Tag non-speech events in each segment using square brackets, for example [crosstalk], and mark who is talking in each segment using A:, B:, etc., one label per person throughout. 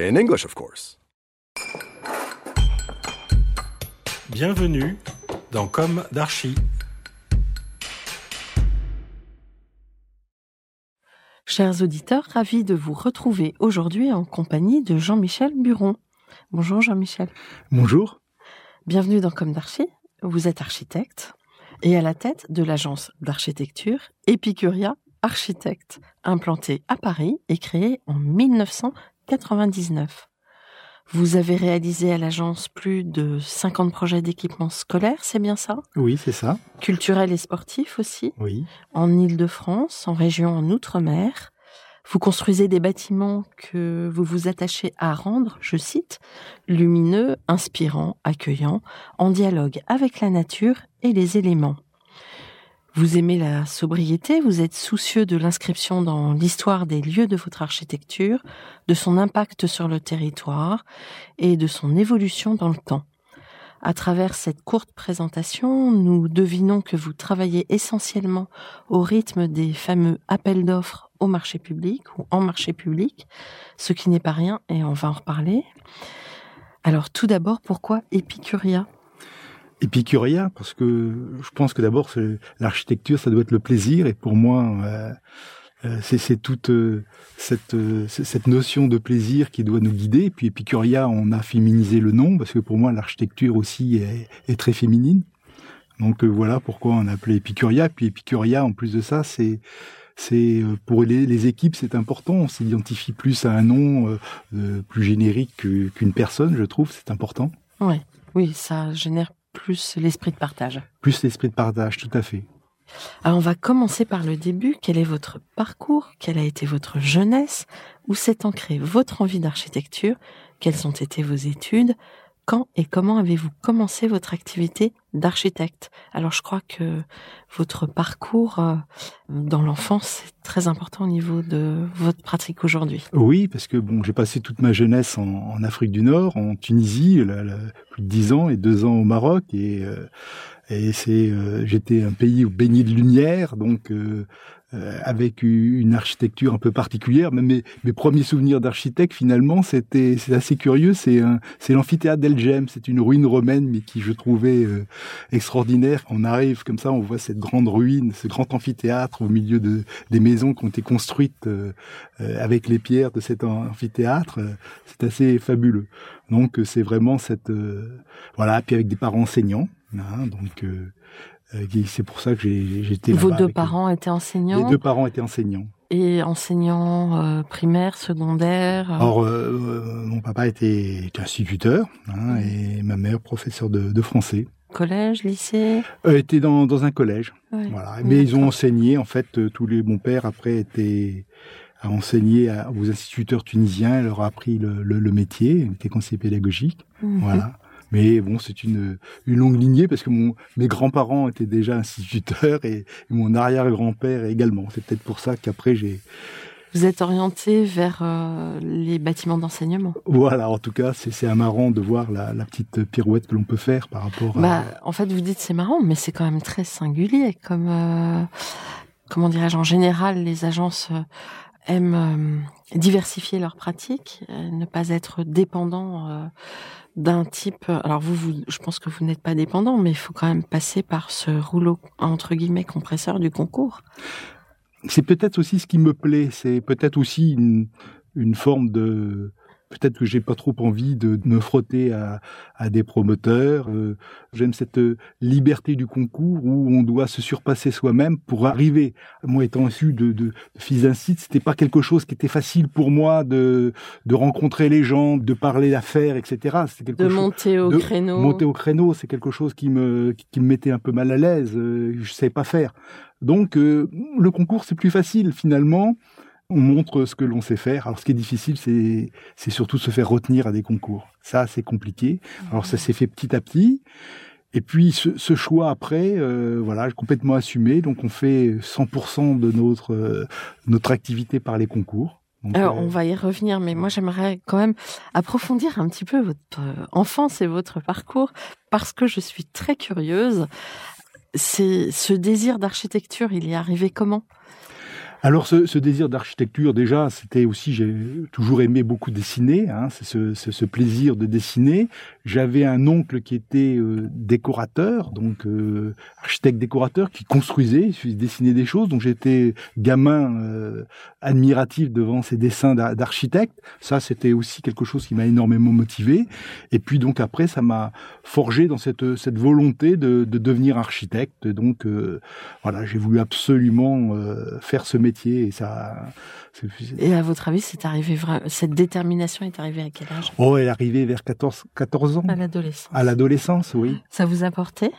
A: In English, of course.
B: Bienvenue dans Comme d'Archi.
C: Chers auditeurs, ravis de vous retrouver aujourd'hui en compagnie de Jean-Michel Buron. Bonjour Jean-Michel.
D: Bonjour.
C: Bienvenue dans Comme d'Archi. Vous êtes architecte et à la tête de l'agence d'architecture Epicuria Architecte, implantée à Paris et créée en 1999. Vous avez réalisé à l'agence plus de 50 projets d'équipement scolaire, c'est bien ça?
D: Oui, c'est ça.
C: Culturel et sportif aussi,
D: Oui.
C: en Île-de-France, en région en Outre-mer. Vous construisez des bâtiments que vous vous attachez à rendre, je cite, lumineux, inspirants, accueillants, en dialogue avec la nature et les éléments. Vous aimez la sobriété, vous êtes soucieux de l'inscription dans l'histoire des lieux de votre architecture, de son impact sur le territoire et de son évolution dans le temps. À travers cette courte présentation, nous devinons que vous travaillez essentiellement au rythme des fameux appels d'offres au marché public ou en marché public, ce qui n'est pas rien et on va en reparler. Alors tout d'abord, pourquoi Epicuria
D: Épicuria, parce que je pense que d'abord, l'architecture, ça doit être le plaisir. Et pour moi, euh, euh, c'est toute euh, cette, notion de plaisir qui doit nous guider. Et puis Épicuria, on a féminisé le nom, parce que pour moi, l'architecture aussi est, très féminine. Donc voilà pourquoi on a appelé Épicuria. Puis Épicuria, en plus de ça, c'est pour les, les équipes, c'est important. On s'identifie plus à un nom plus générique que- qu'une personne, je trouve. C'est important.
C: Oui, oui, ça génère plus l'esprit de partage.
D: Plus l'esprit de partage, tout à fait.
C: Alors on va commencer par le début. Quel est votre parcours? Quelle a été votre jeunesse? Où s'est ancrée votre envie d'architecture? Quelles ont été vos études? Quand et comment avez-vous commencé votre activité d'architecte Alors je crois que votre parcours euh, dans l'enfance est très important au niveau de votre pratique aujourd'hui.
D: Oui, parce que bon, j'ai passé toute ma jeunesse en, Afrique du Nord, en Tunisie, plus de dix ans et deux ans au Maroc, et, euh, et c'est, euh, j'étais un pays baigné de lumière, donc avec une architecture un peu particulière. Mes, premiers souvenirs d'architecte, finalement, c'était, c'est assez curieux. C'est c'est l'amphithéâtre d'Elgem. C'est une ruine romaine, mais qui je trouvais extraordinaire. On arrive comme ça, on voit cette grande ruine, ce grand amphithéâtre au milieu de des maisons qui ont été construites. euh, euh, avec les pierres de cet amphithéâtre, c'est assez fabuleux. Donc euh, c'est vraiment cette euh, voilà, puis avec des parents enseignants, hein, donc c'est pour ça que j'ai j'étais
C: Vos deux
D: eux.
C: parents étaient enseignants
D: Les deux parents étaient enseignants.
C: et enseignants euh, primaires, secondaires.
D: Alors euh, mon papa était, était instituteur hein, et ma mère professeure de, de français.
C: Collège, lycée.
D: Euh, était dans, dans un collège.
C: Ouais.
D: Voilà. Mais ils ont enseigné, en fait, euh, tous les. Mon père, après, était a enseigné à- aux instituteurs tunisiens, leur a appris le, le, le métier, il était conseiller pédagogique.
C: Mhm.
D: Voilà. Mais bon, c'est une, une longue lignée parce que mon, mes grands-parents étaient déjà instituteurs et, et mon arrière-grand-père également. C'est peut-être pour ça qu'après j'ai.
C: Vous êtes orienté vers euh, les bâtiments d'enseignement.
D: Voilà, en tout cas, c'est marrant de voir la, la petite pirouette que l'on peut faire par rapport à.
C: Bah, en fait, vous dites c'est marrant, mais c'est quand même très singulier. Comme euh, comment dirais-je En général, les agences euh, aiment euh, diversifier leurs pratiques, ne pas être dépendants euh, d'un type. Alors vous, vous, je pense que vous n'êtes pas dépendant, mais il faut quand même passer par ce rouleau entre guillemets compresseur du concours.
D: C'est peut-être aussi ce qui me plaît. C'est peut-être aussi une, une forme de. Peut-être que j'ai pas trop envie de me frotter à, à des promoteurs. Euh, J'aime cette euh, liberté du concours où on doit se surpasser soi-même pour arriver. Moi, étant issu de, de, de fils d'un site, c'était pas quelque chose qui était facile pour moi de, de rencontrer les gens, de parler d'affaires, etc. C'était quelque
C: De
D: chose
C: monter au
D: de
C: créneau.
D: monter au créneau, c'est quelque chose qui me qui, qui me mettait un peu mal à l'aise. euh, je savais pas faire. Donc euh, le concours c'est plus facile finalement. On montre ce que l'on sait faire. Alors, ce qui est difficile, c'est, c'est surtout se faire retenir à des concours. Ça, c'est compliqué. Alors, ça s'est fait petit à petit. Et puis, ce, choix après, euh, voilà, complètement assumé. Donc, on fait 100% de notre, euh, notre activité par les concours.
C: Alors, on va y revenir, mais moi, j'aimerais quand même approfondir un petit peu votre enfance et votre parcours, parce que je suis très curieuse. C'est ce désir d'architecture, il y est arrivé comment?
D: Alors ce, ce désir d'architecture, déjà, c'était aussi, j'ai toujours aimé beaucoup dessiner, hein, c'est ce, ce, plaisir de dessiner. J'avais un oncle qui était euh, décorateur, donc euh, architecte décorateur, qui construisait, il dessinait des choses, donc j'étais gamin euh, admiratif devant ses dessins d'architecte. Ça, c'était aussi quelque chose qui m'a énormément motivé. Et puis donc après, ça m'a forgé dans cette, cette volonté de, de devenir architecte. Donc voilà, j'ai voulu absolument faire ce métier et ça.
C: Et à votre avis, c'est arrivé cette détermination est arrivée à quel âge?
D: Oh, elle est arrivée vers 14, 14 ans.
C: À l'adolescence.
D: À l'adolescence, oui.
C: Ça vous a porté?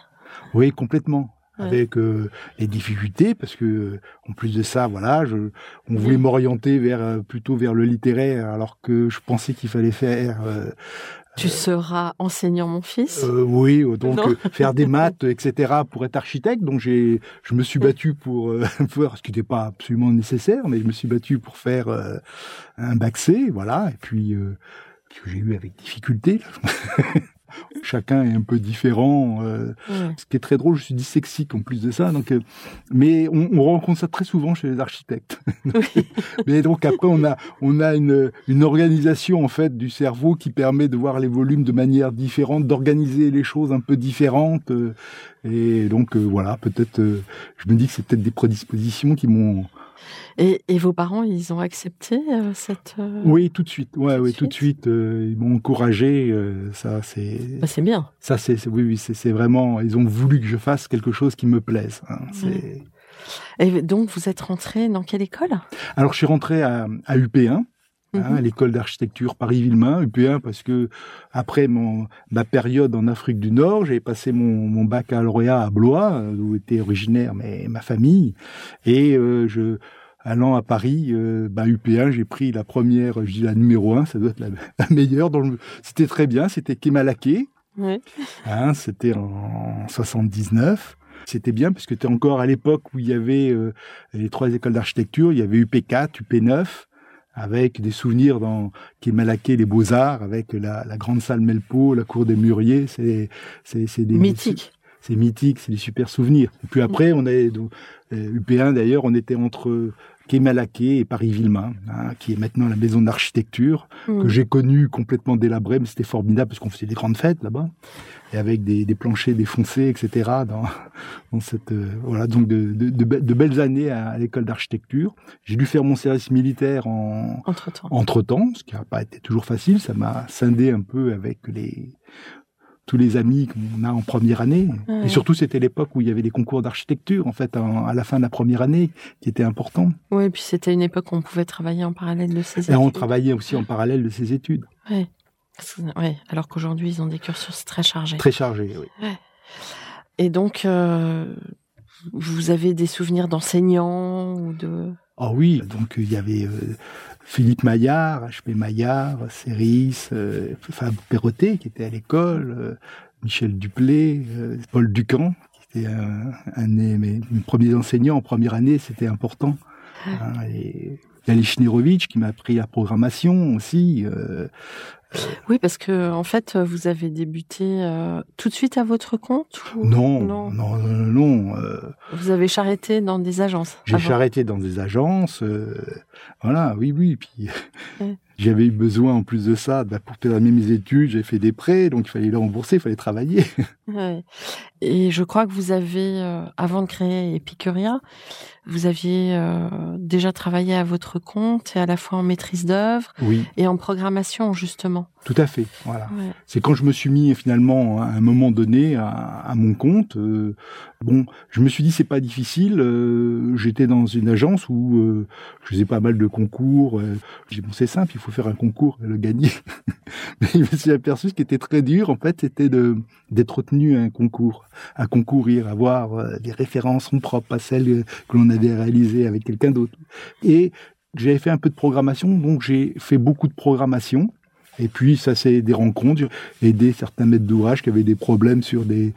D: Oui, complètement. Avec euh, les difficultés, parce que en plus de ça, voilà, je, on voulait m'orienter vers euh, plutôt vers le littéraire, alors que je pensais qu'il fallait faire euh,
C: tu seras enseignant, mon fils
D: euh, Oui, euh, donc euh, faire des [laughs] maths, etc., pour être architecte. Donc j'ai, je me suis battu pour [laughs] faire ce qui n'était pas absolument nécessaire, mais je me suis battu pour faire un bac C, voilà. Et puis, que j'ai eu avec difficulté. [laughs] chacun est un peu différent. Euh, Ce qui est très drôle, je suis dyslexique en plus de ça. Donc, euh, mais on, on, rencontre ça très souvent chez les architectes. [laughs] [laughs] mais donc après, on a on a une, une organisation en fait du cerveau qui permet de voir les volumes de manière différente, d'organiser les choses un peu différentes. Euh, et donc voilà, peut-être, je me dis que c'est peut-être des prédispositions qui m'ont
C: et, et, vos parents, ils ont accepté euh, cette.
D: Euh, oui, tout de suite. Ouais, oui, tout de suite. Euh, ils m'ont encouragé. ça, c'est.
C: Bah, c'est bien.
D: Ça, c'est oui, oui, c'est vraiment. Ils ont voulu que je fasse quelque chose qui me plaise. Hein,
C: et donc, vous êtes rentré dans quelle école?
D: Alors, je suis rentré à, à UP1. Hein, mhm. l'école d'architecture Paris-Villemain, UP1, parce que après mon, ma période en Afrique du Nord, j'ai passé mon, mon baccalauréat à Blois, d'où était originaire mais, ma famille, et je allant à Paris, euh, bah, UP1, j'ai pris la première, je dis la numéro 1, ça doit être la, [laughs] meilleure. C'était très bien, c'était Kemalaké. Oui. Hein, c'était en 79. C'était bien parce que tu encore à l'époque où il y avait euh, les trois écoles d'architecture, il y avait UP4, UP9, avec des souvenirs dans Kemalaké, les Beaux-Arts, avec la, la, grande salle Melpo, la cour des Mûriers. C'est
C: des mythique.
D: C'est mythique, c'est des super souvenirs. Et puis après, on est UP1 d'ailleurs, on était entre Kemalaké et Paris-Villemain, hein, qui est maintenant la maison d'architecture, que mm. j'ai connue complètement délabrée, mais c'était formidable parce qu'on faisait des grandes fêtes là-bas, et avec des, des, planchers défoncés, etc. Dans, dans cette euh, voilà donc de, de, de, belles années à, l'école d'architecture. J'ai dû faire mon service militaire en
C: entre-temps,
D: entre -temps, ce qui n'a pas été toujours facile. Ça m'a scindé un peu avec les tous les amis qu'on a en première année. Et surtout, c'était l'époque où il y avait des concours d'architecture, en fait, à la fin de la première année, qui était important.
C: Oui, et puis c'était une époque où on pouvait travailler en parallèle de ses études. Et
D: on travaillait aussi en parallèle de ses études.
C: Oui. Ouais, alors qu'aujourd'hui, ils ont des cursus très chargés.
D: Très chargés, oui.
C: Et donc, euh, vous avez des souvenirs d'enseignants ou de...
D: Ah oui, donc il y avait euh, Philippe Maillard, H.P. Maillard, Céris, euh, Fab Perrotet qui était à l'école, euh, Michel Duplé, euh, Paul Ducamp qui était un, un de mes, premiers enseignants en première année, c'était important. Hein, et qui m'a appris la programmation aussi. Euh,
C: oui, parce que en fait, vous avez débuté euh, tout de suite à votre compte
D: non, non, non, non. Euh,
C: vous avez charretté dans des agences.
D: J'ai charretté dans des agences. voilà, oui, oui. Puis j'avais eu besoin en plus de ça bah, pour terminer mes études. J'ai fait des prêts, donc il fallait les rembourser, il fallait travailler. [laughs]
C: Et je crois que vous avez, avant de créer Epicuria, vous aviez euh, déjà travaillé à votre compte et à la fois en maîtrise d'œuvre et en programmation justement.
D: Tout à fait. Voilà. C'est quand je me suis mis finalement à un moment donné à, mon compte. Euh, bon, je me suis dit c'est pas difficile. Euh, j'étais dans une agence où je faisais pas mal de concours. J'ai dit bon c'est simple, il faut faire un concours et le gagner. [laughs] Mais je me suis aperçu ce qui était très dur en fait, c'était de d'être retenu à un concours, à concourir, avoir des références propres à celles que l'on avait réalisé avec quelqu'un d'autre. Et J'avais fait un peu de programmation, donc j'ai fait beaucoup de programmation. Et puis, ça, c'est des rencontres, aider certains maîtres d'ouvrage qui avaient des problèmes sur des...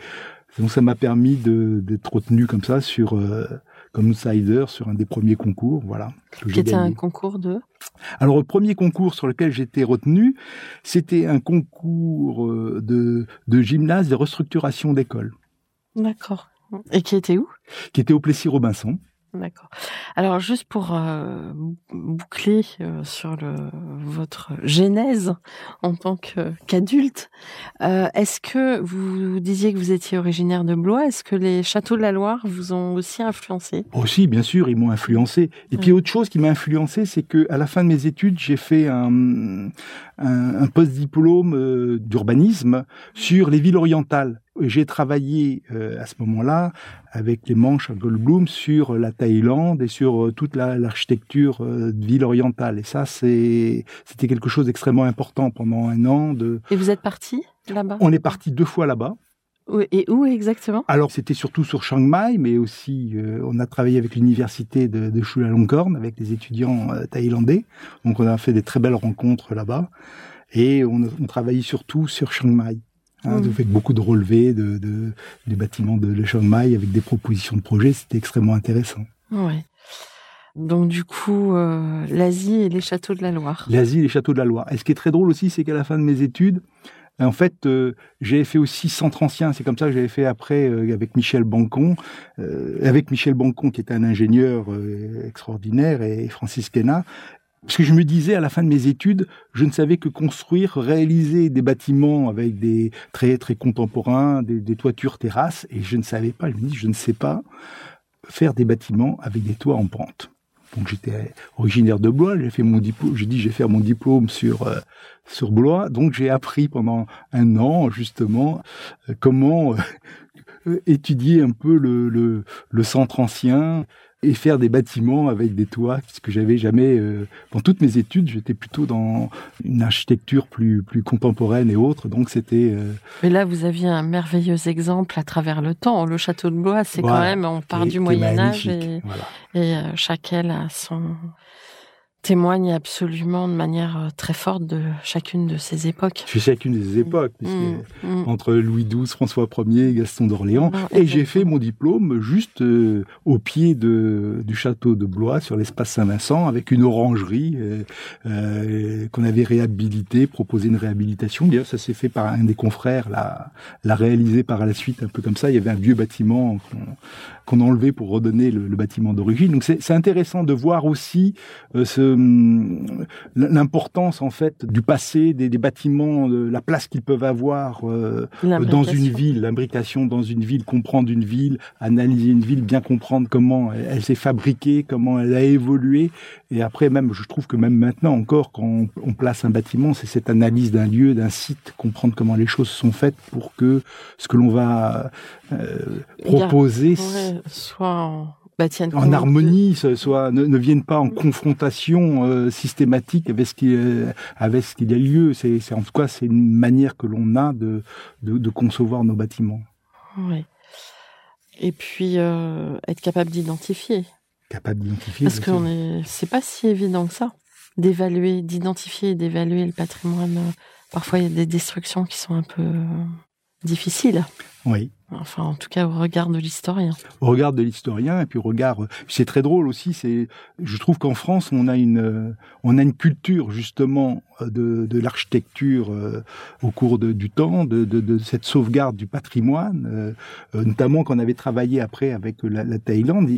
D: Donc, ça m'a permis d'être retenu comme ça sur... Euh, comme outsider sur un des premiers concours, voilà.
C: Qui était un concours de
D: Alors le premier concours sur lequel j'étais retenu, c'était un concours euh, de, de gymnase de restructuration d'école.
C: D'accord. Et qui était où?
D: Qui était au Plessis-Robinson.
C: D'accord. Alors juste pour euh, boucler euh, sur le, votre genèse en tant qu'adulte, euh, est-ce que vous disiez que vous étiez originaire de Blois? Est-ce que les châteaux de la Loire vous ont aussi influencé?
D: Aussi, bien sûr, ils m'ont influencé. Et puis autre chose qui m'a influencé, c'est que à la fin de mes études, j'ai fait un, un, un post-diplôme d'urbanisme sur les villes orientales. J'ai travaillé euh, à ce moment-là avec les manches à Goldblum sur la Thaïlande et sur euh, toute l'architecture euh, de ville orientale. Et ça, c'était quelque chose d'extrêmement important pendant un an. De...
C: Et vous êtes parti là-bas?
D: On est parti deux fois là-bas.
C: Et où exactement?
D: Alors c'était surtout sur Chiang Mai, mais aussi on a travaillé avec l'université de, de Chulalongkorn avec les étudiants thaïlandais. Donc on a fait des très belles rencontres là-bas et on, on travaillait surtout sur Chiang Mai. Hein, Vous faites beaucoup de relevés de, de, des bâtiments de Le Chiang Mai avec des propositions de projets. C'était extrêmement intéressant.
C: Ouais. Donc du coup, euh, l'Asie et les châteaux de la Loire.
D: L'Asie et les châteaux de la Loire. Et ce qui est très drôle aussi, c'est qu'à la fin de mes études, en fait, euh, j'ai fait aussi Centre Ancien. C'est comme ça que j'avais fait après euh, avec Michel Bancon, euh, avec Michel Bancon qui était un ingénieur euh, extraordinaire et Francis Quena. Parce que je me disais à la fin de mes études, je ne savais que construire, réaliser des bâtiments avec des très très contemporains, des, des toitures terrasses, et je ne savais pas. Je me dis, je ne sais pas faire des bâtiments avec des toits en pente. Donc j'étais originaire de Blois, j'ai fait mon diplôme, j'ai dit j'ai fait mon diplôme sur euh, sur Blois, donc j'ai appris pendant un an justement euh, comment euh, [laughs] étudier un peu le, le, le centre ancien, et faire des bâtiments avec des toits, ce que j'avais jamais. Euh, dans toutes mes études, j'étais plutôt dans une architecture plus plus contemporaine et autres, donc c'était. Euh...
C: Mais là, vous aviez un merveilleux exemple à travers le temps. Le château de Blois, c'est voilà. quand même, on part du Moyen Âge et, voilà. et euh, chaque aile a son témoigne absolument de manière euh, très forte de chacune de ces époques.
D: Je chacune des époques, mmh, mmh. entre Louis XII, François Ier, Gaston d'Orléans, et j'ai fait mon diplôme juste euh, au pied de, du château de Blois, sur l'espace Saint-Vincent, avec une orangerie euh, euh, qu'on avait réhabilitée, proposé une réhabilitation. D'ailleurs, ça s'est fait par un des confrères, l'a, l'a réalisé par la suite, un peu comme ça. Il y avait un vieux bâtiment qu'on, a enlevé pour redonner le, le bâtiment d'origine. Donc c'est, intéressant de voir aussi euh, ce l'importance en fait du passé, des, des bâtiments, de la place qu'ils peuvent avoir euh, dans une ville, l'imbrication dans une ville, comprendre une ville, analyser une ville, bien comprendre comment elle, elle s'est fabriquée, comment elle a évolué. Et après même, je trouve que même maintenant encore, quand on, on place un bâtiment, c'est cette analyse d'un lieu, d'un site, comprendre comment les choses sont faites pour que ce que l'on va euh, proposer
C: soit en
D: en harmonie, soit ne, ne, viennent pas en confrontation euh, systématique avec ce qui euh, avec ce qu'il y a lieu. C'est, c'est en tout cas c'est une manière que l'on a de, de, de concevoir nos bâtiments.
C: Oui. Et puis euh, être capable d'identifier.
D: Capable d'identifier.
C: Parce que est, c'est pas si évident que ça d'évaluer, d'identifier et d'évaluer le patrimoine. Parfois il y a des destructions qui sont un peu difficiles.
D: Oui.
C: Enfin, en tout cas, au regard de l'historien.
D: Au regard de l'historien, et puis au regard, c'est très drôle aussi. C'est, je trouve qu'en France, on a une, on a une culture justement de, de l'architecture euh, au cours de, du temps, de, de, cette sauvegarde du patrimoine, euh, notamment quand on avait travaillé après avec la, la Thaïlande,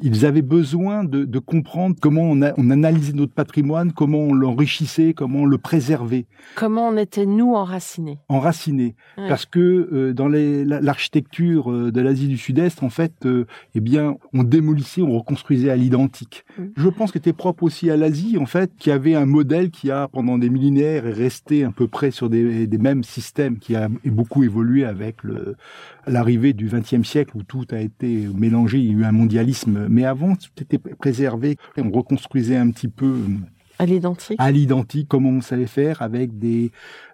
D: ils avaient besoin de, comprendre comment on, a, on analysait notre patrimoine, comment on l'enrichissait, comment on le préservait.
C: Comment on était nous enracinés.
D: Enracinés, parce que euh, dans les, l'architecture euh, de l'Asie du Sud-Est, en fait, euh, eh bien, on démolissait, on reconstruisait à l'identique. Mmh. Je pense que c'était propre aussi à l'Asie, en fait, qui avait un modèle qui a pendant des millénaires est resté à peu près sur des, des mêmes systèmes, qui a beaucoup évolué avec l'arrivée du XXe siècle où tout a été mélangé, il y a eu un mondialisme, mais avant tout était préservé, on reconstruisait un petit peu
C: À l'identique
D: À l'identique, comme on savait faire avec des,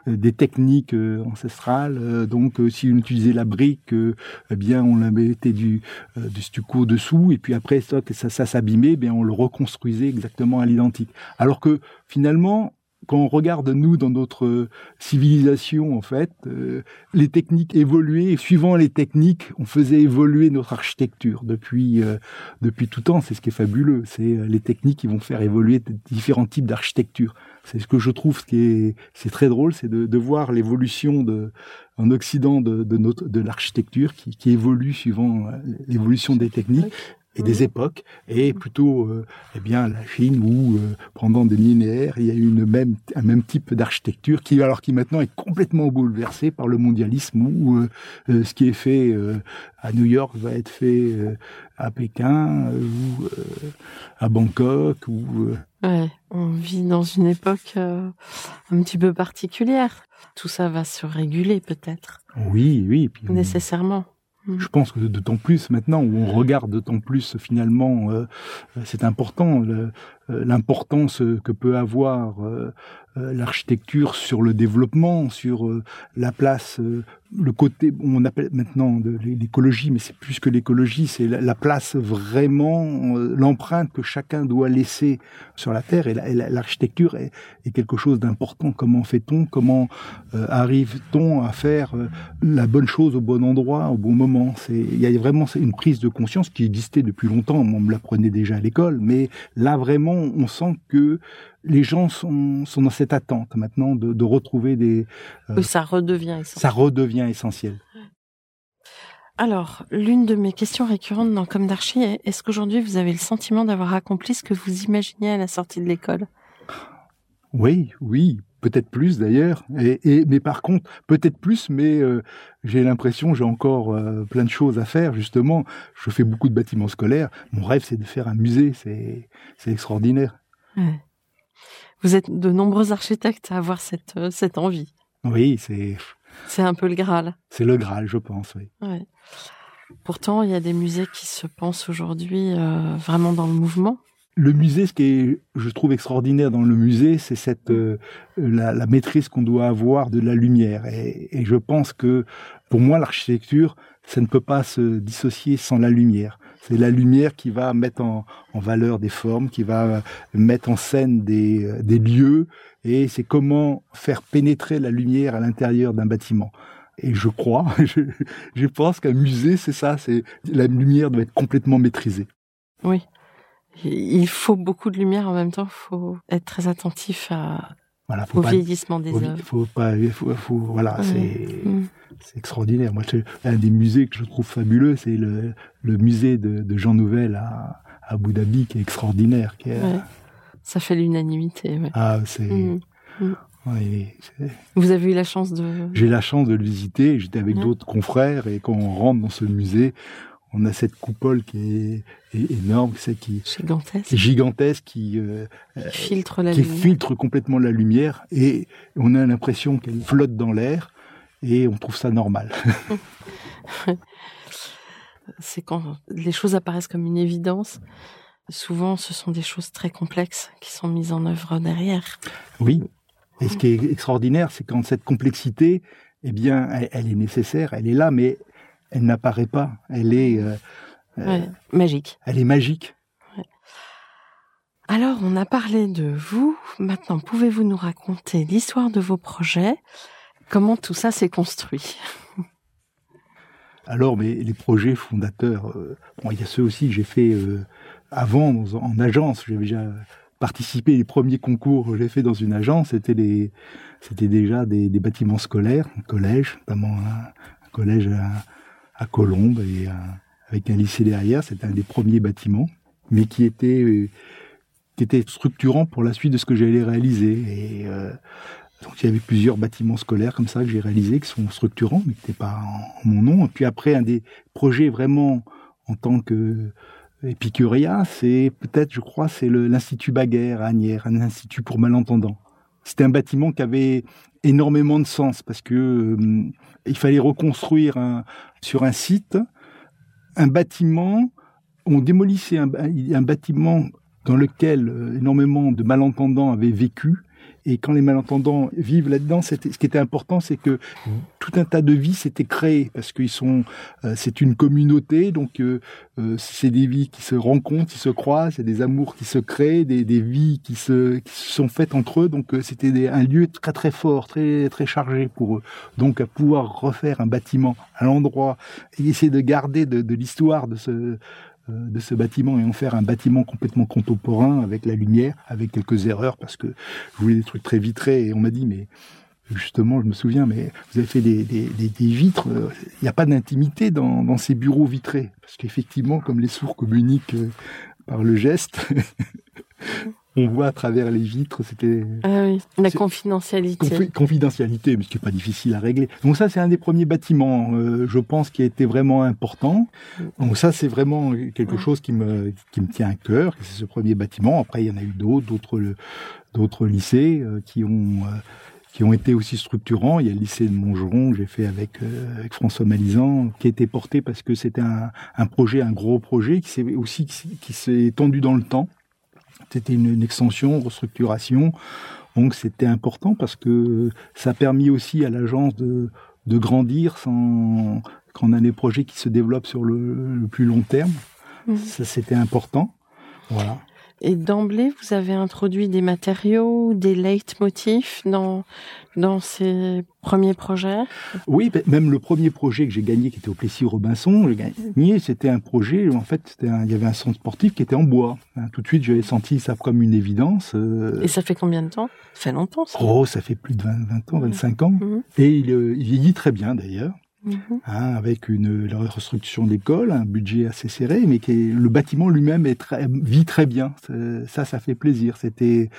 D: euh, techniques euh, ancestrales. Euh, donc, si on utilisait la brique, eh bien, on la mettait du, du stucco dessous, et puis après, ça, s'abîmait, eh on le reconstruisait exactement à l'identique. Alors que finalement, quand on regarde nous dans notre civilisation, en fait, euh, les techniques évoluaient. Suivant les techniques, on faisait évoluer notre architecture depuis euh, depuis tout temps. C'est ce qui est fabuleux. C'est euh, les techniques qui vont faire évoluer différents types d'architecture. C'est ce que je trouve qui est c'est très drôle, c'est de, de voir l'évolution de en Occident de, de notre de l'architecture qui, qui évolue suivant l'évolution des techniques et des époques, et plutôt euh, eh bien la Chine où euh, pendant des millénaires il y a eu une même un même type d'architecture qui alors qui maintenant est complètement bouleversé par le mondialisme où euh, ce qui est fait à New York va être fait à Pékin ou à Bangkok ou
C: ouais, on vit dans une époque un petit peu particulière. Tout ça va se réguler peut-être.
D: Oui, oui.
C: Puis, nécessairement.
D: Mm. Je pense que d'autant plus maintenant où on regarde d'autant plus finalement, euh, c'est important l'importance que peut avoir euh, euh, l'architecture sur le développement, sur la place le côté, on appelle maintenant de l'écologie, mais c'est plus que l'écologie, c'est la, place vraiment, euh, l'empreinte que chacun doit laisser sur la terre. Et l'architecture est, quelque chose d'important. Comment fait-on? Comment euh, arrive-t-on à faire euh, la bonne chose au bon endroit, au bon moment? C'est il y a vraiment une prise de conscience qui existait depuis longtemps. On me l'apprenait déjà à l'école, mais là vraiment, on sent que les gens sont, sont dans cette attente maintenant de, de retrouver des.
C: Euh, ça redevient essentiel.
D: Ça redevient essentiel.
C: Alors, l'une de mes questions récurrentes dans Comme d'Archie est est-ce qu'aujourd'hui vous avez le sentiment d'avoir accompli ce que vous imaginiez à la sortie de l'école?
D: Oui, oui, peut-être plus d'ailleurs. Et, et, mais par contre, peut-être plus, mais euh, j'ai l'impression j'ai encore euh, plein de choses à faire. Justement, je fais beaucoup de bâtiments scolaires. Mon rêve, c'est de faire un musée. C'est c'est extraordinaire. Ouais.
C: Vous êtes de nombreux architectes à avoir cette, euh, cette envie.
D: Oui, c'est.
C: C'est un peu le Graal.
D: C'est le Graal, je pense, oui.
C: Ouais. Pourtant, il y a des musées qui se pensent aujourd'hui euh, vraiment dans le mouvement.
D: Le musée, ce qui est, je trouve extraordinaire dans le musée, c'est cette euh, la, la, maîtrise qu'on doit avoir de la lumière. Et, et je pense que, pour moi, l'architecture, ça ne peut pas se dissocier sans la lumière. C'est la lumière qui va mettre en, valeur des formes, qui va mettre en scène des, des lieux, et c'est comment faire pénétrer la lumière à l'intérieur d'un bâtiment. Et je crois, [laughs] je, je pense qu'un musée, c'est ça, c'est la lumière doit être complètement maîtrisée.
C: Oui. Il faut beaucoup de lumière en même temps, il faut être très attentif à, voilà, au vieillissement des œuvres.
D: Faut pas, faut, faut, voilà, c'est. Mm. C'est extraordinaire. Moi, un des musées que je trouve fabuleux, c'est le, le, musée de, de, Jean Nouvel à, à, Abu Dhabi, qui est extraordinaire. Qui est,
C: ouais. Ça fait l'unanimité. Ouais.
D: Ah, c'est. Mmh. Mmh.
C: Vous avez eu la chance de.
D: J'ai la chance de le visiter. J'étais avec d'autres confrères et quand on rentre dans ce musée, on a cette coupole qui est, est énorme, c'est qui
C: gigantesque,
D: gigantesque, qui, euh,
C: filtre la
D: qui
C: lumière.
D: filtre complètement la lumière et on a l'impression qu'elle flotte dans l'air et on trouve ça normal. [laughs]
C: c'est quand les choses apparaissent comme une évidence. Souvent, ce sont des choses très complexes qui sont mises en œuvre derrière.
D: Oui. Et ce qui est extraordinaire, c'est quand cette complexité, eh bien, elle, est nécessaire, elle est là, mais elle n'apparaît pas. Elle est euh,
C: ouais, magique.
D: Elle est magique.
C: Ouais. Alors, on a parlé de vous. Maintenant, pouvez-vous nous raconter l'histoire de vos projets? Comment tout ça s'est construit? [laughs]
D: Alors, mais les projets fondateurs, euh, bon, il y a ceux aussi que j'ai fait euh, avant en agence. J'avais déjà participé les premiers concours que j'ai fait dans une agence. C'était des, c'était déjà des, des, bâtiments scolaires, un collège, notamment un collège à, à, Colombes et un, avec un lycée derrière. C'était un des premiers bâtiments, mais qui était euh, qui était structurant pour la suite de ce que j'allais réaliser. Et euh, donc il y avait plusieurs bâtiments scolaires comme ça que j'ai réalisés, qui sont structurants, mais qui n'étaient pas en, mon nom. Et puis après, un des projets vraiment en tant que épicurien, c'est peut-être, je crois, c'est l'Institut Baguère à Agnières, un institut pour malentendants. C'était un bâtiment qui avait énormément de sens parce que euh, il fallait reconstruire sur un site un bâtiment. On démolissait un, un bâtiment dans lequel énormément de malentendants avaient vécu et quand les malentendants vivent là-dedans, ce qui était important, c'est que tout un tas de vies s'étaient créées parce qu'ils sont, euh, c'est une communauté, donc euh, euh, c'est des vies qui se rencontrent, qui se croisent, c'est des amours qui se créent, des, des vies qui se, qui se sont faites entre eux. Donc c'était un lieu très très fort, très très chargé pour eux. Donc à pouvoir refaire un bâtiment à l'endroit et essayer de garder de, de l'histoire de ce euh, de ce bâtiment et en faire un bâtiment complètement contemporain avec la lumière, avec quelques erreurs parce que je voulais des trucs très vitrés et on m'a dit mais justement je me souviens mais vous avez fait des, vitres, euh, il n'y a pas d'intimité dans, ces bureaux vitrés. Parce qu'effectivement comme les sourds communiquent euh, par le geste [laughs] on voit à travers les vitres, c'était...
C: Ah oui, la confidentialité.
D: confidentialité, mais ce qui n'est pas difficile à régler. Donc ça, c'est un des premiers bâtiments, euh, je pense, qui a été vraiment important. Donc ça, c'est vraiment quelque chose qui me, qui me tient à cœur, c'est ce premier bâtiment. Après, il y en a eu d'autres, d'autres, d'autres lycées euh, qui ont... Euh, qui ont été aussi structurants. Il y a le lycée de Montgeron que j'ai fait avec, avec François Malizan, qui a été porté parce que c'était un, un projet, un gros projet qui s'est aussi qui s'est étendu dans le temps. C'était une, extension, restructuration. Donc c'était important parce que ça a permis aussi à l'agence de, de grandir sans qu'on a des projets qui se développent sur le, plus long terme. Mmh. Ça c'était important. Voilà.
C: Et d'emblée, vous avez introduit des matériaux, des leitmotifs dans, dans ces premiers projets?
D: Oui, ben, même le premier projet que j'ai gagné, qui était au Plessis-Robinson, gagné, c'était un projet, en fait, il y avait un centre sportif qui était en bois. Hein, tout de suite, j'avais senti ça comme une évidence.
C: Euh. Et ça fait combien de temps? Ça fait longtemps, ça
D: Oh, ça fait plus de 20, ans, 25 ans. Mmh. Et il, euh, il vieillit très bien, d'ailleurs. Hein, avec une reconstruction d'école, un budget assez serré, mais qui le bâtiment lui-même est très, vit très bien. Ça, ça fait plaisir. C'était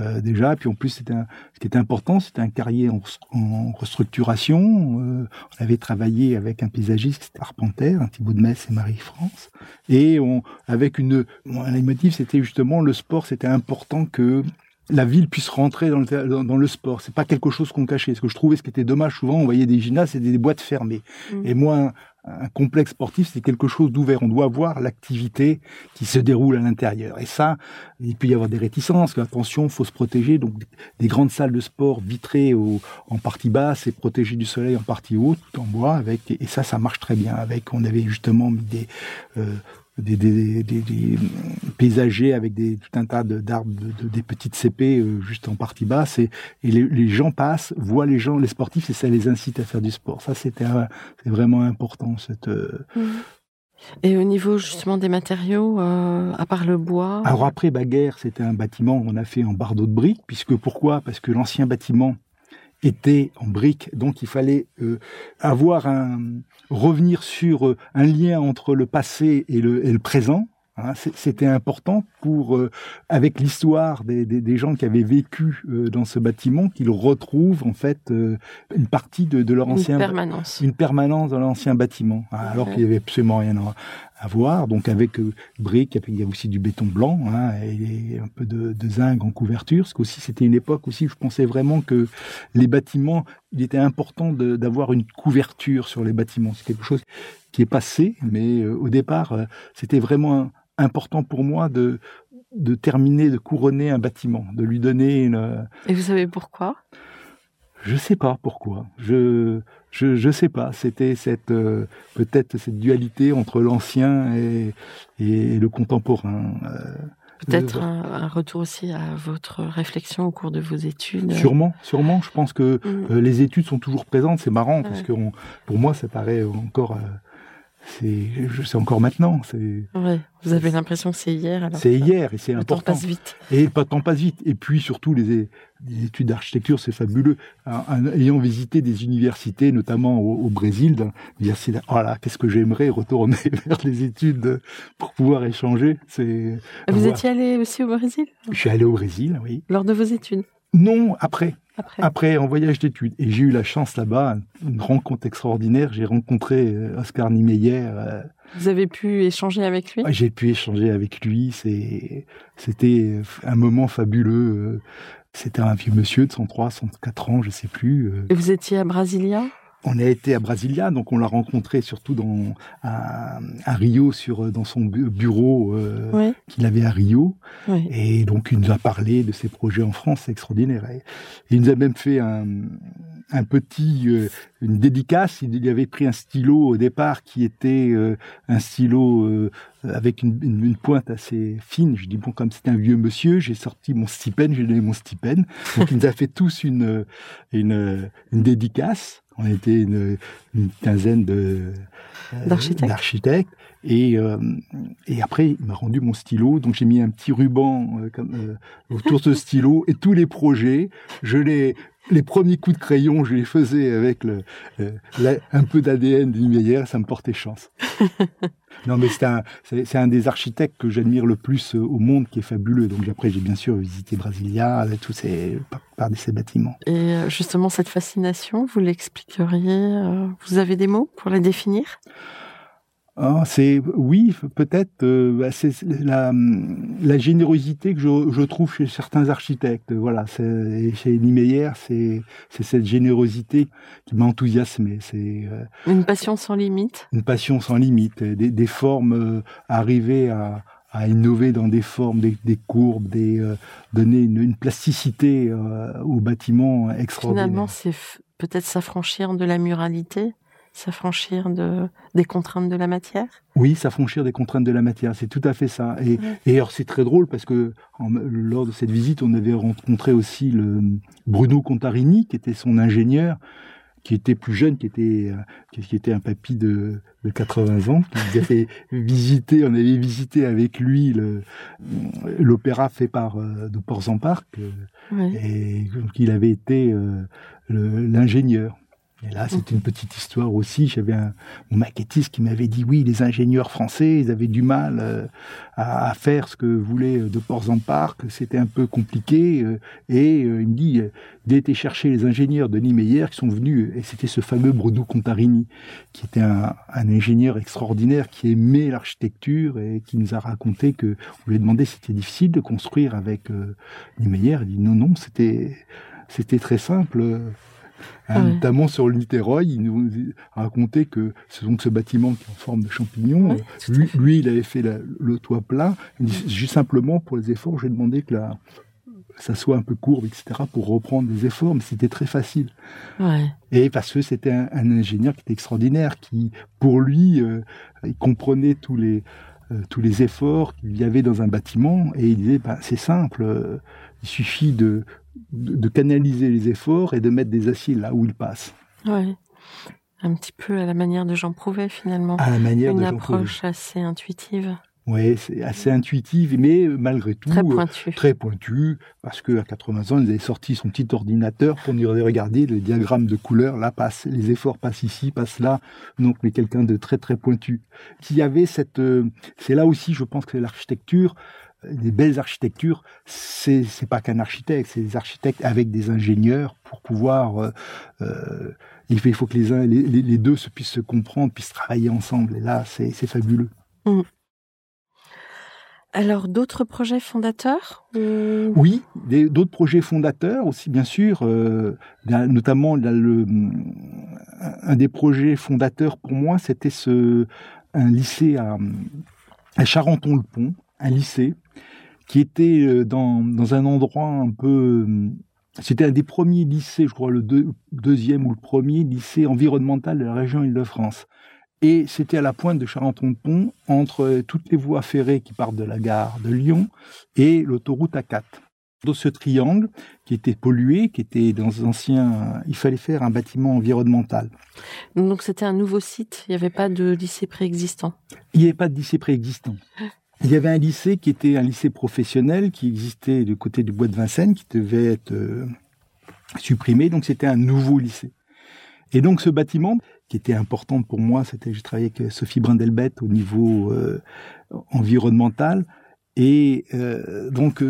D: euh, déjà, puis en plus, c'était ce qui était important, c'était un carrier en, restructuration. Euh, on avait travaillé avec un paysagiste, c'était Arpenter, un Thibaut de Metz et Marie-France, et on, avec une, un motif, c'était justement le sport. C'était important que la ville puisse rentrer dans le, dans, le sport. C'est pas quelque chose qu'on cachait. Ce que je trouvais, ce qui était dommage, souvent, on voyait des gymnases et des, boîtes fermées. Mmh. Et moi, un, complexe sportif, c'est quelque chose d'ouvert. On doit voir l'activité qui se déroule à l'intérieur. Et ça, il peut y avoir des réticences. Attention, faut se protéger. Donc, des grandes salles de sport vitrées en partie basse et protégées du soleil en partie haute, tout en bois. Avec, et ça, ça marche très bien. Avec, on avait justement mis des, euh, des, des, des, des, paysagers avec des, tout un tas d'arbres, de, des petites CP euh, juste en partie basse, et, et les, les, gens passent, voient les gens, les sportifs, et ça les incite à faire du sport. Ça, c'était c'est vraiment important. Cette, euh, mmh.
C: Et au niveau justement des matériaux, euh, à part le bois?
D: Alors après Baguère, c'était un bâtiment qu'on a fait en bardeau de briques, puisque pourquoi? Parce que l'ancien bâtiment était en briques, donc il fallait euh, avoir un revenir sur euh, un lien entre le passé et le, et le présent. Hein, C'était important pour, euh, avec l'histoire des, des, des, gens qui avaient vécu dans ce bâtiment, qu'ils retrouvent en fait une partie de, de leur ancien
C: une permanence,
D: une permanence dans l'ancien bâtiment, hein, alors qu'il y avait absolument rien à voir. Donc avec euh, briques, il y a aussi du béton blanc hein, et un peu de, zinc en couverture. Parce qu'aussi c'était une époque aussi, je pensais vraiment que les bâtiments, il était important d'avoir une couverture sur les bâtiments. C'est quelque chose qui est passé, mais euh, au départ, euh, c'était vraiment important pour moi de de terminer, de couronner un bâtiment, de lui donner une.
C: Et vous savez pourquoi?
D: Je sais pas pourquoi. Je je je sais pas. C'était cette euh, peut-être cette dualité entre l'ancien et, et le contemporain. Euh,
C: peut-être un, retour aussi à votre réflexion au cours de vos études.
D: Sûrement, sûrement. Je pense que mm. euh, les études sont toujours présentes. C'est marrant parce que pour moi, ça paraît encore c'est encore maintenant. C'est.
C: Vous avez l'impression que c'est hier.
D: C'est hier et c'est important.
C: Le temps passe vite.
D: Et le temps passe vite. Et puis surtout les, études d'architecture, c'est fabuleux. ayant visité des universités, notamment au, Brésil, dire voilà, oh qu'est-ce que j'aimerais retourner [laughs] vers les études pour pouvoir échanger. C'est.
C: Vous étiez allé aussi au Brésil?
D: Je suis allé au Brésil, oui.
C: Lors de vos études?
D: Non, après. Après. en voyage d'études. Et j'ai eu la chance là-bas, une rencontre extraordinaire. J'ai rencontré euh, Oscar Niemeyer. Euh,
C: Vous avez pu échanger avec lui?
D: J'ai pu échanger avec lui. C'était un moment fabuleux. C'était un vieux monsieur de 103, 104 ans, je sais plus.
C: Euh. Et vous étiez à Brasilia?
D: On a été à Brasilia, donc on l'a rencontré surtout dans à, Rio sur dans son bureau euh, qu'il avait à Rio, et donc il nous a parlé de ses projets en France, c'est extraordinaire. Et il nous a même fait un, un petit euh, une dédicace. Il avait pris un stylo au départ qui était euh, un stylo euh, avec une, une, pointe assez fine. Je dis bon comme c'était un vieux monsieur, j'ai sorti mon stipend, j'ai donné mon stipend. Donc il nous a fait tous une une, une dédicace. On était une, une quinzaine de d'architectes. Et, et après, il m'a rendu mon stylo, donc j'ai mis un petit ruban comme, autour de ce stylo. Et tous les projets, je les, les premiers coups de crayon, je les faisais avec le, un peu d'ADN d'une ça me portait chance. [laughs] non, mais c'est un, c'est, un des architectes que j'admire le plus euh, au monde, qui est fabuleux. Donc après, j'ai bien sûr visité Brasilia, tous ces, par, ces bâtiments.
C: Et euh, justement, cette fascination, vous l'expliqueriez euh, Vous avez des mots pour la définir?
D: Ah, c'est oui, peut-être. Euh, bah, c'est la, la, générosité que je, je, trouve chez certains architectes. Voilà, chez Niemeyer, c'est c'est cette générosité qui m'a enthousiasmé. C'est
C: euh, une passion sans limite.
D: Une passion sans limite. Des, des formes euh, arriver à, à innover dans des formes, des, des courbes, des donner une, une plasticité au bâtiment extraordinaire.
C: Finalement, c'est peut-être s'affranchir de la muralité s'affranchir de, des contraintes de la matière?
D: Oui, s'affranchir des contraintes de la matière, c'est tout à fait ça. Et, et alors c'est très drôle parce que lors de cette visite, on avait rencontré aussi le Bruno Contarini, qui était son ingénieur, qui était plus jeune, qui était, euh, qui était un papy de, de 80 ans, qui nous avait [laughs] visité, on avait visité avec lui l'opéra fait par euh, de Port-en-Parc, euh, et qu'il avait été l'ingénieur. Et là, c'est une petite histoire aussi. J'avais un mon maquettiste qui m'avait dit oui, les ingénieurs français, ils avaient du mal euh, à, faire ce que voulait euh, de Ports en Parc. C'était un peu compliqué. Euh, et il me dit, il a été chercher les ingénieurs de Niemeyer qui sont venus. Et c'était ce fameux Bruno Contarini, qui était un, un ingénieur extraordinaire qui aimait l'architecture et qui nous a raconté que on lui a demandé si c'était difficile de construire avec Niemeyer. Il dit non, non, c'était c'était très simple. Hein, notamment sur le Niteroi, il nous racontait que c'est donc ce bâtiment qui est en forme de champignon. lui, il avait fait le toit plat. juste simplement pour les efforts, j'ai demandé que ça soit un peu courbe, etc., pour reprendre les efforts, mais c'était très facile. Et parce que c'était un, ingénieur qui était extraordinaire, qui, pour lui, euh, il comprenait tous les, euh, tous les efforts qu'il y avait dans un bâtiment, et il disait, ben, c'est simple, euh, il suffit de, de, canaliser les efforts et de mettre des aciers là où ils passent.
C: Ouais. Un petit peu à la manière de Jean Prouvé finalement.
D: À la manière
C: Une
D: de
C: Jean approche assez intuitive.
D: Oui, c'est assez intuitive, mais malgré tout
C: très pointu.
D: très pointu, parce que à 80 ans, il avait sorti son petit ordinateur pour nous regarder le diagramme de couleurs. Là, passe, les efforts passent ici, passent là. Donc, mais quelqu'un de très très pointu. Qui y avait cette, euh, c'est là aussi, je pense que l'architecture des belles architectures, c'est c'est pas qu'un architecte, c'est des architectes avec des ingénieurs pour pouvoir. Euh, euh il faut que les, uns, les, les, deux se puissent se comprendre, puissent travailler ensemble. Et là, c'est fabuleux. Mm.
C: Alors, d'autres projets fondateurs
D: Oui, d'autres projets fondateurs aussi, bien sûr. Euh, notamment, le, un des projets fondateurs pour moi, c'était ce un lycée à, à Charenton-le-Pont, un lycée qui était euh, dans, dans un endroit un peu... Euh, c'était un des premiers lycées, je crois le deuxième ou le premier lycée environnemental de la région Île-de-France. Et c'était à la pointe de Charenton-de-Pont, entre euh, toutes les voies ferrées qui partent de la gare de Lyon et l'autoroute A4. Dans ce triangle, qui était pollué, qui était dans anciens, il fallait faire un bâtiment environnemental.
C: Donc c'était un nouveau site, il n'y avait pas de lycée préexistant?
D: Il n'y avait pas de lycée préexistant. [laughs] Il y avait un lycée qui était un lycée professionnel qui existait du côté du bois de Vincennes, qui devait être euh, supprimé. Donc c'était un nouveau lycée. Et donc ce bâtiment, qui était important pour moi, c'était j'ai travaillé avec Sophie Brindelbet au niveau euh, environnemental. Et euh, donc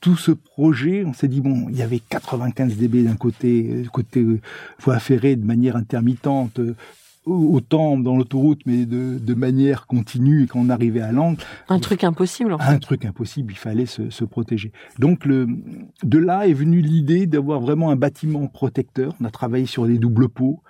D: tout ce projet, on s'est dit bon, il y avait 95 dB d'un côté, côté voie ferrée de manière intermittente, autant dans l'autoroute, mais de, de, manière continue et quand on arrivait à l'angle.
C: Un truc impossible. En fait.
D: Un truc impossible, il fallait se, se, protéger. Donc le, de là est venue l'idée d'avoir vraiment un bâtiment protecteur. On a travaillé sur des doubles pots.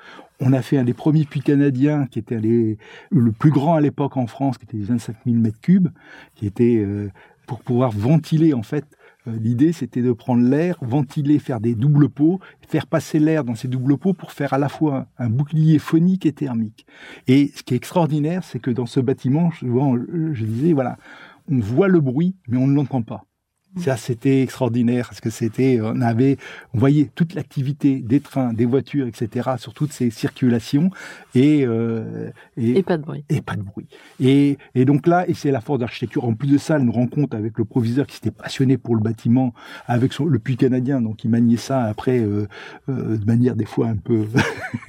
D: On a fait un des premiers puits canadiens qui était les, le plus grand à l'époque en France, qui était 25 000 mètres cubes, qui était euh, pour pouvoir ventiler en fait L'idée, c'était de prendre l'air, ventiler, faire des doubles pots, faire passer l'air dans ces doubles pots pour faire à la fois un bouclier phonique et thermique. Et ce qui est extraordinaire, c'est que dans ce bâtiment, souvent, je disais, voilà, on voit le bruit, mais on ne l'entend pas. Ça, c'était extraordinaire parce que c'était, on avait, on voyait toute l'activité des trains, des voitures, etc. sur toutes ces circulations et
C: euh, et, pas de bruit.
D: Et pas de bruit. Et, et donc là, et c'est la force d'architecture. En plus de ça, une rencontre avec le proviseur qui s'était passionné pour le bâtiment, avec son, le puits canadien, donc il maniait ça après euh, euh, de manière des fois un peu,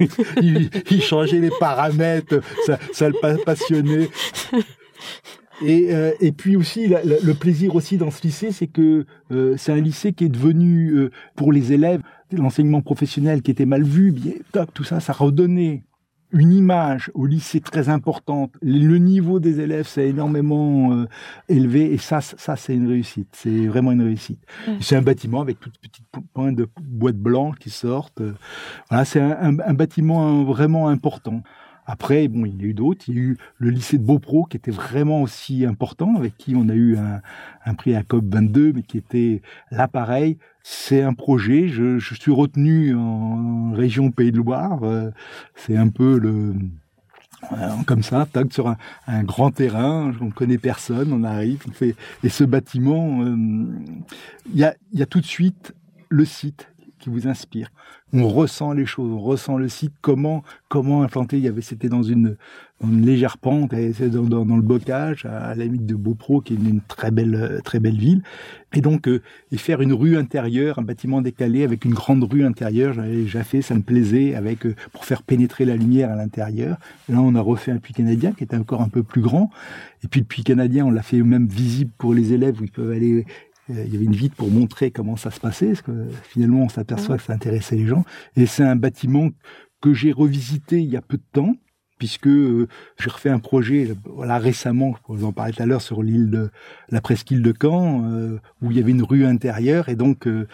D: [laughs] il, il, changeait les paramètres, ça, ça le passionnait. [laughs] Et, euh, et puis aussi, la, la, le plaisir aussi dans ce lycée, c'est que euh, c'est un lycée qui est devenu, euh, pour les élèves, l'enseignement professionnel qui était mal vu, bien, tout ça, ça redonnait une image au lycée très importante. Le niveau des élèves s'est énormément euh, élevé et ça, ça c'est une réussite. C'est vraiment une réussite. C'est un bâtiment avec toutes petites points de boîte blanche qui sortent. Voilà, c'est un, un, un, bâtiment vraiment important. Après, bon, il y a eu d'autres. Il y a eu le lycée de Beaupro qui était vraiment aussi important, avec qui on a eu un, un prix à COP 22, mais qui était là pareil. C'est un projet. Je, je, suis retenu en région Pays de Loire. Euh, c'est un peu le euh, comme ça, tac, sur un, un, grand terrain, on connaît personne, on arrive, on fait, et ce bâtiment, euh, il y, a, y a tout de suite le site vous inspire. On ressent les choses, on ressent le site, comment comment implanter? Il y avait, c'était dans une, légère pente, dans, dans, dans, le bocage, à, la limite de Beaupro, qui est une, très belle très belle ville. Et donc, euh, et faire une rue intérieure, un bâtiment décalé avec une grande rue intérieure, j'avais déjà fait, ça me plaisait, avec euh, pour faire pénétrer la lumière à l'intérieur. Là, on a refait un puits canadien qui était encore un peu plus grand. Et puis le puits canadien, on l'a fait même visible pour les élèves où ils peuvent aller il y avait une vitre pour montrer comment ça se passait, parce que finalement on s'aperçoit que ça intéressait les gens. Et c'est un bâtiment que j'ai revisité il y a peu de temps, puisque euh, j'ai refait un projet voilà récemment, je vous en parlais tout à l'heure sur l'île de la presqu'île de Caen, euh, où il y avait une rue intérieure, et donc euh,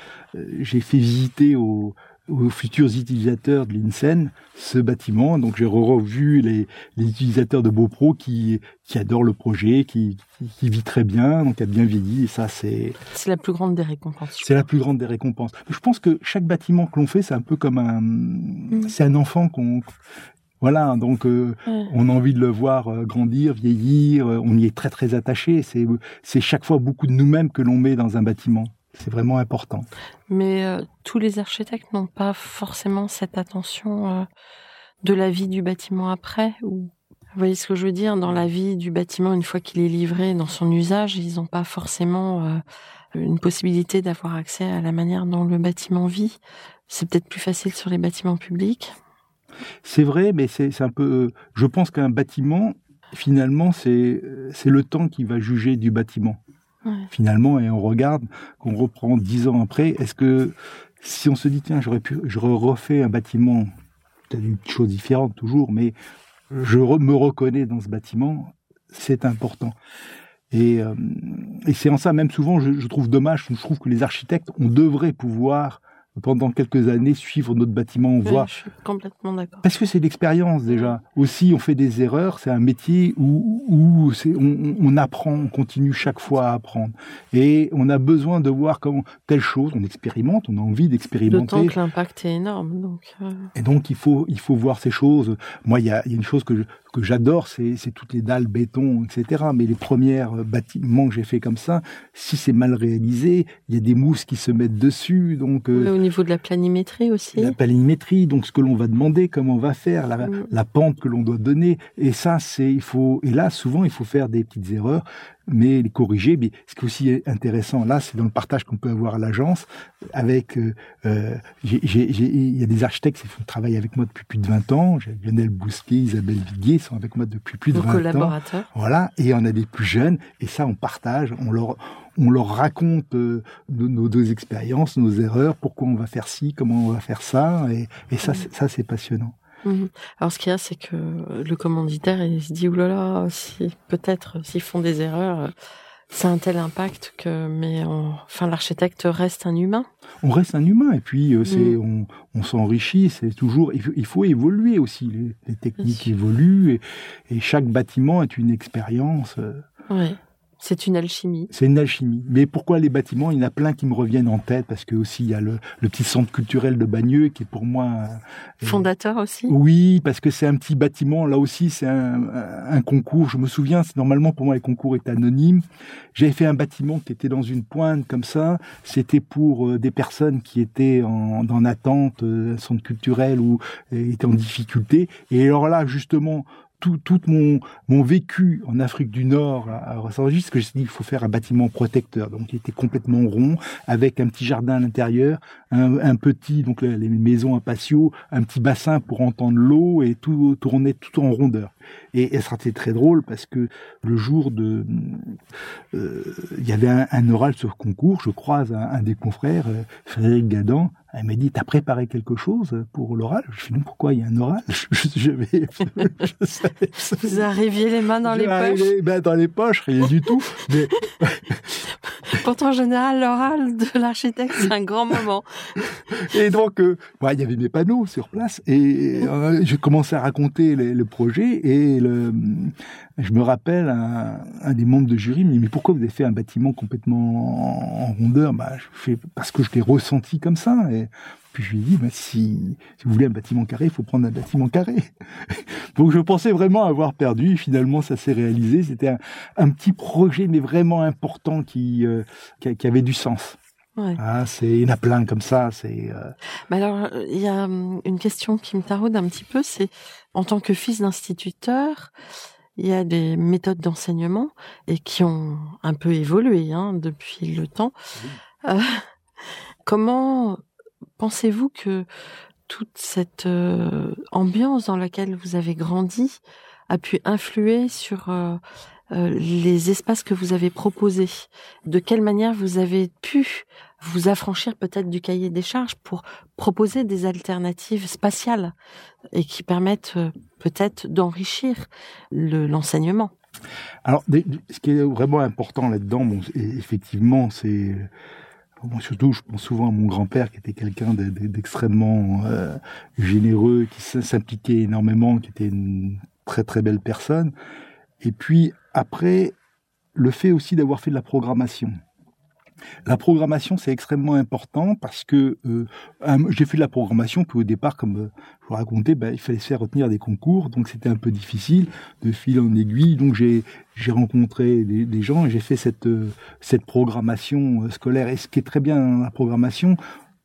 D: j'ai fait visiter aux, aux futurs utilisateurs de l'INSEN ce bâtiment. Donc j'ai revu les, les, utilisateurs de Beaupro qui, qui adorent le projet, qui, qui, qui, vit très bien, donc qui a bien vieilli. Et ça, c'est...
C: C'est la plus grande des récompenses.
D: C'est la plus grande des récompenses. Je pense que chaque bâtiment que l'on fait, c'est un peu comme un... Mmh. C'est un enfant qu'on... Voilà, donc euh, ouais. on a envie de le voir euh, grandir, vieillir, euh, on y est très très attaché. C'est, c'est chaque fois beaucoup de nous-mêmes que l'on met dans un bâtiment. C'est vraiment important.
C: Mais euh, tous les architectes n'ont pas forcément cette attention euh, de la vie du bâtiment après ou vous voyez ce que je veux dire? Dans la vie du bâtiment, une fois qu'il est livré dans son usage, ils n'ont pas forcément euh, une possibilité d'avoir accès à la manière dont le bâtiment vit. C'est peut-être plus facile sur les bâtiments publics.
D: C'est vrai, mais c'est un peu. Je pense qu'un bâtiment, finalement, c'est le temps qui va juger du bâtiment. Finalement, et on regarde, qu'on reprend dix ans après, est-ce que si on se dit tiens, j'aurais pu, je refais un bâtiment, peut-être une chose différente toujours, mais je me reconnais dans ce bâtiment, c'est important. Et, euh, et c'est en ça, même souvent, je, je, trouve dommage, je trouve que les architectes, on devrait pouvoir pendant quelques années suivre notre bâtiment, on
C: oui,
D: voit.
C: Je suis complètement d'accord.
D: Parce que c'est l'expérience déjà. Aussi, on fait des erreurs. C'est un métier où, où on, on, apprend, on continue chaque fois à apprendre. Et on a besoin de voir comment telle chose, on expérimente, on a envie d'expérimenter.
C: D'autant que l'impact est énorme. Donc euh...
D: Et donc il faut il faut voir ces choses. Moi, il y a, il y a une chose que je, que j'adore, c'est toutes les dalles béton, etc. Mais les premières bâtiments que j'ai fait comme ça, si c'est mal réalisé, il y a des mousses qui se mettent dessus. Donc
C: euh, au niveau de la planimétrie aussi.
D: La planimétrie, donc ce que l'on va demander, comment on va faire, la, mmh. la pente que l'on doit donner. Et ça, c'est il faut. Et là, souvent, il faut faire des petites erreurs mais les corriger. Mais ce qui est aussi intéressant là, c'est dans le partage qu'on peut avoir à l'agence avec. Euh, euh il y a des architectes qui travaillent avec moi depuis plus de 20 ans. J'ai Lionel Bousquet, Isabelle Viguier sont avec moi depuis plus de
C: Vos
D: 20
C: collaborateurs.
D: ans. Voilà, et on a des plus jeunes, et ça on partage, on leur on leur raconte euh, nos, nos, deux expériences, nos erreurs, pourquoi on va faire ci, comment on va faire ça, et, et ça, ça c'est passionnant.
C: Mhm. Alors ce qu'il y a, c'est que le commanditaire, il se dit, oulala, si peut-être s'ils font des erreurs, c'est un tel impact que, mais enfin, l'architecte reste un humain.
D: On reste un humain et puis euh, c'est, mm. on, s'enrichit. C'est toujours, il faut, évoluer aussi. Les, techniques évoluent et, et, chaque bâtiment est une expérience. Euh.
C: Oui. C'est une alchimie.
D: C'est une alchimie. Mais pourquoi les bâtiments Il y en a plein qui me reviennent en tête parce que aussi il y a le, petit centre culturel de Bagneux qui est pour moi
C: euh, fondateur aussi.
D: Oui, parce que c'est un petit bâtiment. Là aussi, c'est un, concours. Je me souviens, c'est normalement pour moi les concours étaient anonymes. J'avais fait un bâtiment qui était dans une pointe comme ça. C'était pour euh, des personnes qui étaient en, en attente, euh, un centre culturel ou étaient en difficulté. Et alors là, justement, tout, mon, mon vécu en Afrique du Nord à, ce que je dit il faut faire un bâtiment protecteur. Donc il était complètement rond, avec un petit jardin à l'intérieur, un, petit, donc les maisons à patio, un petit bassin pour entendre l'eau et tout tourner tout en rondeur. Et, et ça c'était très drôle parce que le jour de, euh, il y avait un, oral sur concours, je croise un, des confrères, euh, Frédéric Gadan, elle m'a dit, t'as préparé quelque chose pour l'oral? Je lui ai dit, pourquoi il y a un oral? [laughs] Je, vais,
C: Vous arriviez les mains dans les poches?
D: les mains dans les poches, rien du tout. Mais... [laughs]
C: Pourtant, en général, l'oral de l'architecte, c'est un grand moment. [laughs]
D: Et donc, euh, il y avait mes panneaux sur place et euh, j'ai commencé à raconter le projet et le, je me rappelle un, un, des membres de jury me dit mais pourquoi vous avez fait un bâtiment complètement en, rondeur? Bah, je fais parce que je l'ai ressenti comme ça et puis je lui ai dit bah, si, si vous voulez un bâtiment carré il faut prendre un bâtiment carré [laughs] donc je pensais vraiment avoir perdu finalement ça s'est réalisé c'était un, un, petit projet mais vraiment important qui, euh, qui, qui avait du sens Ouais. Ah, c'est il y en a plein comme ça. C'est.
C: Euh... Mais alors, il y a hum, une question qui me taraude un petit peu. C'est en tant que fils d'instituteur, il y a des méthodes d'enseignement et qui ont un peu évolué hein, depuis le temps. Euh, [laughs] comment pensez-vous que toute cette euh, ambiance dans laquelle vous avez grandi a pu influer sur euh, les espaces que vous avez proposés? De quelle manière vous avez pu vous affranchir peut-être du cahier des charges pour proposer des alternatives spatiales et qui permettent euh, peut-être d'enrichir l'enseignement?
D: Alors, ce qui est vraiment important là-dedans, effectivement, c'est Surtout, je pense souvent à mon grand-père qui était quelqu'un d'extrêmement euh, généreux, qui s'impliquait énormément, qui était une très très belle personne. Et puis après, le fait aussi d'avoir fait de la programmation. La programmation, c'est extrêmement important parce que euh, j'ai fait de la programmation, puis au départ, comme euh, je vous racontais, ben, il fallait se faire retenir des concours, donc c'était un peu difficile de fil en aiguille. Donc j'ai rencontré des, des, gens et j'ai fait cette euh, cette programmation scolaire. Et ce qui est très bien dans la programmation,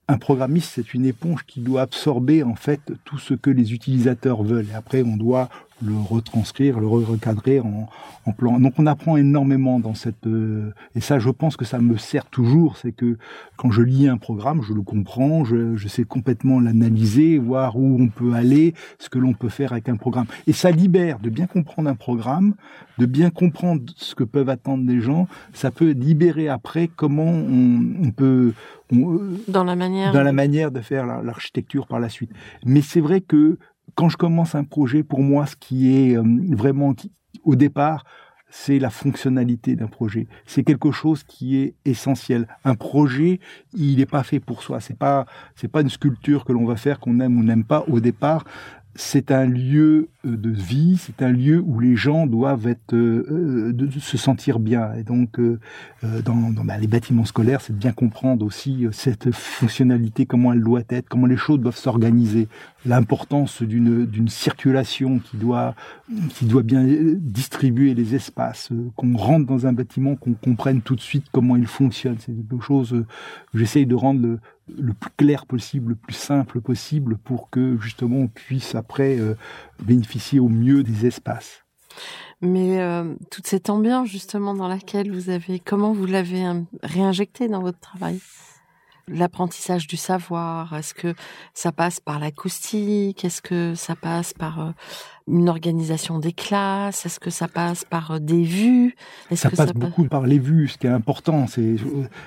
D: un programmiste, c'est une éponge qui doit absorber en fait tout ce que les utilisateurs veulent. Et après, on doit le retranscrire, le recadrer en, en, plan. Donc on apprend énormément dans cette euh, et ça je pense que ça me sert toujours, c'est que quand je lis un programme, je le comprends, je, je sais complètement l'analyser, voir où on peut aller, ce que l'on peut faire avec un programme. Et ça libère de bien comprendre un programme, de bien comprendre ce que peuvent attendre les gens. Ça peut libérer après comment on, on peut
C: dans la manière
D: dans la manière de faire l'architecture par la suite. Mais c'est vrai que quand je commence un projet, pour moi, ce qui est euh, vraiment au départ, c'est la fonctionnalité d'un projet. C'est quelque chose qui est essentiel. Un projet, il n'est pas fait pour soi. C'est pas, pas une sculpture que l'on va faire qu'on aime ou n'aime pas au départ c'est un lieu euh, de vie, c'est un lieu où les gens doivent être, euh, se sentir bien. Et donc, dans, dans bah, les bâtiments scolaires, c'est de bien comprendre aussi cette fonctionnalité, comment elle doit être, comment les choses doivent s'organiser, l'importance d'une circulation qui doit qui doit bien distribuer les espaces, qu'on rentre dans un bâtiment, qu'on comprenne tout de suite comment il fonctionne. C'est quelque chose que j'essaye de rendre le, le plus clair possible, le plus simple possible pour que justement on puisse après euh, bénéficier au mieux des espaces.
C: Mais euh, toute cette ambiance justement dans laquelle vous avez, comment vous l'avez réinjecté dans votre travail? L'apprentissage du savoir, est-ce que ça passe par l'acoustique? Est-ce que ça passe par euh, une organisation des classes? Est-ce que ça passe par euh, des vues?
D: Ça passe beaucoup par les vues. Ce qui est important, c'est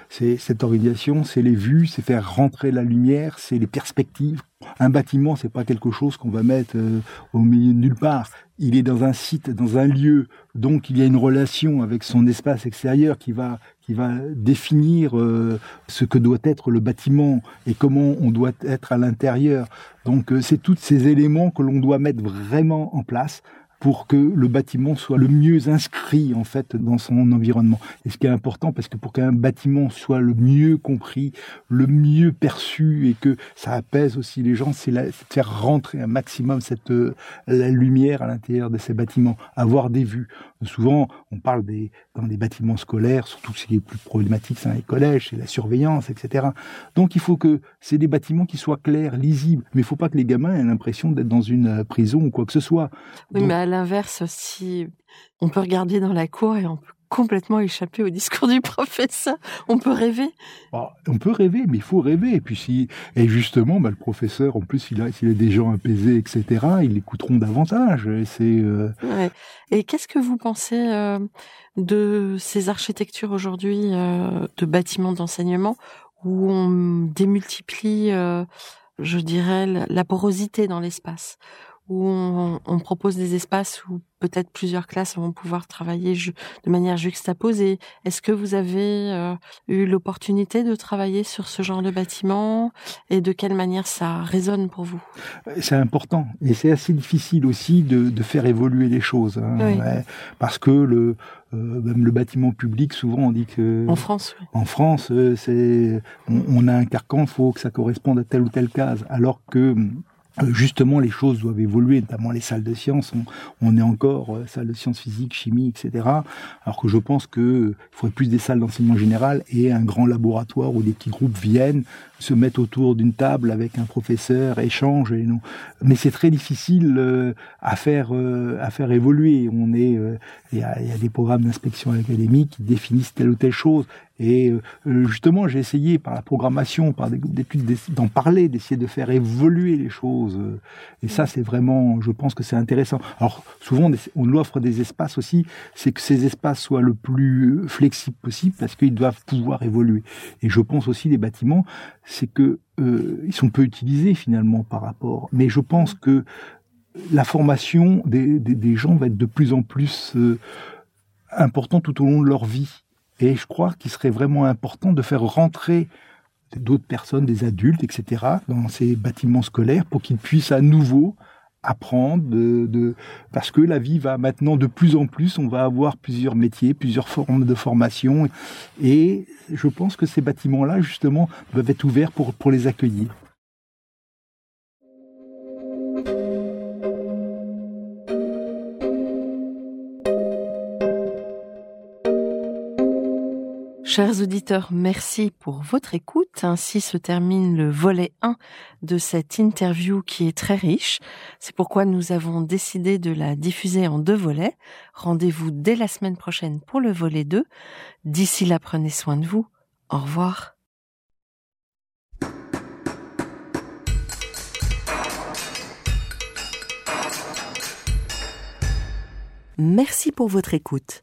D: c'est cette organisation, c'est les vues, c'est faire rentrer la lumière, c'est les perspectives. Un bâtiment, c'est pas quelque chose qu'on va mettre euh, au milieu de nulle part. Il est dans un site, dans un lieu, donc il y a une relation avec son espace extérieur qui va qui va définir euh, ce que doit être le bâtiment et comment on doit être à l'intérieur. Donc c'est tous ces éléments que l'on doit mettre vraiment en place pour que le bâtiment soit le mieux inscrit en fait dans son environnement. Et ce qui est important, parce que pour qu'un bâtiment soit le mieux compris, le mieux perçu et que ça apaise aussi les gens, c'est de faire rentrer un maximum cette euh, la lumière à l'intérieur de ces bâtiments, avoir des vues. Souvent, on parle des dans les bâtiments scolaires, surtout ce qui est plus problématique, c'est les collèges, c'est la surveillance, etc. Donc, il faut que c'est des bâtiments qui soient clairs, lisibles, mais il faut pas que les gamins aient l'impression d'être dans une euh, prison ou quoi que ce soit.
C: Oui, mais à l'inverse, si on peut regarder dans la cour et on peut complètement échapper au discours du [laughs] professeur. On peut rêver.
D: Bah, on peut rêver, mais il faut rêver. Et puis si, et justement, bah, le professeur, en plus, a, s'il a des gens apaisés, etc., ils l'écouteront davantage. Et c'est. Euh,
C: et qu'est-ce que vous pensez euh, de ces architectures aujourd'hui euh, de bâtiments d'enseignement où on démultiplie, je dirais, la porosité dans l'espace, où on, propose des espaces où peut-être plusieurs classes vont pouvoir travailler de manière juxtaposée. Est-ce que vous avez euh, eu l'opportunité de travailler sur ce genre de bâtiment et de quelle manière ça résonne pour vous?
D: C'est important et c'est assez difficile aussi de, faire évoluer les choses hein, parce que le euh, même le bâtiment public, souvent on dit que
C: en France,
D: en France, euh, c'est on, on, a un carcan, il faut que ça corresponde à telle ou telle case, alors que euh, justement, les choses doivent évoluer, notamment les salles de sciences. On, est encore euh, salle de sciences physiques, chimie, etc. Alors que je pense qu'il faudrait plus des salles d'enseignement général et un grand laboratoire où des petits groupes viennent, se mettent autour d'une table avec un professeur, échangent. Et non. Mais c'est très difficile euh, à faire à faire évoluer. On est il y a, des programmes d'inspection académique qui définissent telle ou telle chose. Et euh, justement, j'ai essayé par la programmation, par des groupes d'études, d'en parler, d'essayer de faire évoluer les choses. Et ça, c'est vraiment, je pense que c'est intéressant. Alors, souvent, on offre des espaces aussi, c'est que ces espaces soient le plus flexibles possible parce qu'ils doivent pouvoir évoluer. Et je pense aussi des bâtiments, c'est que euh, ils sont peu utilisés finalement par rapport. Mais je pense que la formation des, gens va être de plus en plus euh, importante tout au long de leur vie. Et je crois qu'il serait vraiment important de faire rentrer d'autres personnes, des adultes, etc., dans ces bâtiments scolaires pour qu'ils puissent à nouveau apprendre de, parce que la vie va maintenant de plus en plus, on va avoir plusieurs métiers, plusieurs formes de formation et je pense que ces bâtiments-là justement doivent être ouverts pour, pour les accueillir.
C: Chers auditeurs, merci pour votre écoute. Ainsi se termine le volet 1 de cette interview qui est très riche. C'est pourquoi nous avons décidé de la diffuser en deux volets. Rendez-vous dès la semaine prochaine pour le volet 2. D'ici là, prenez soin de vous. Au revoir. Merci pour votre écoute.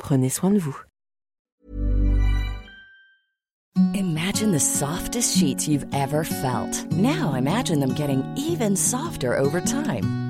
C: Prenez soin de vous.
E: Imagine the softest sheets you've ever felt. Now imagine them getting even softer over time.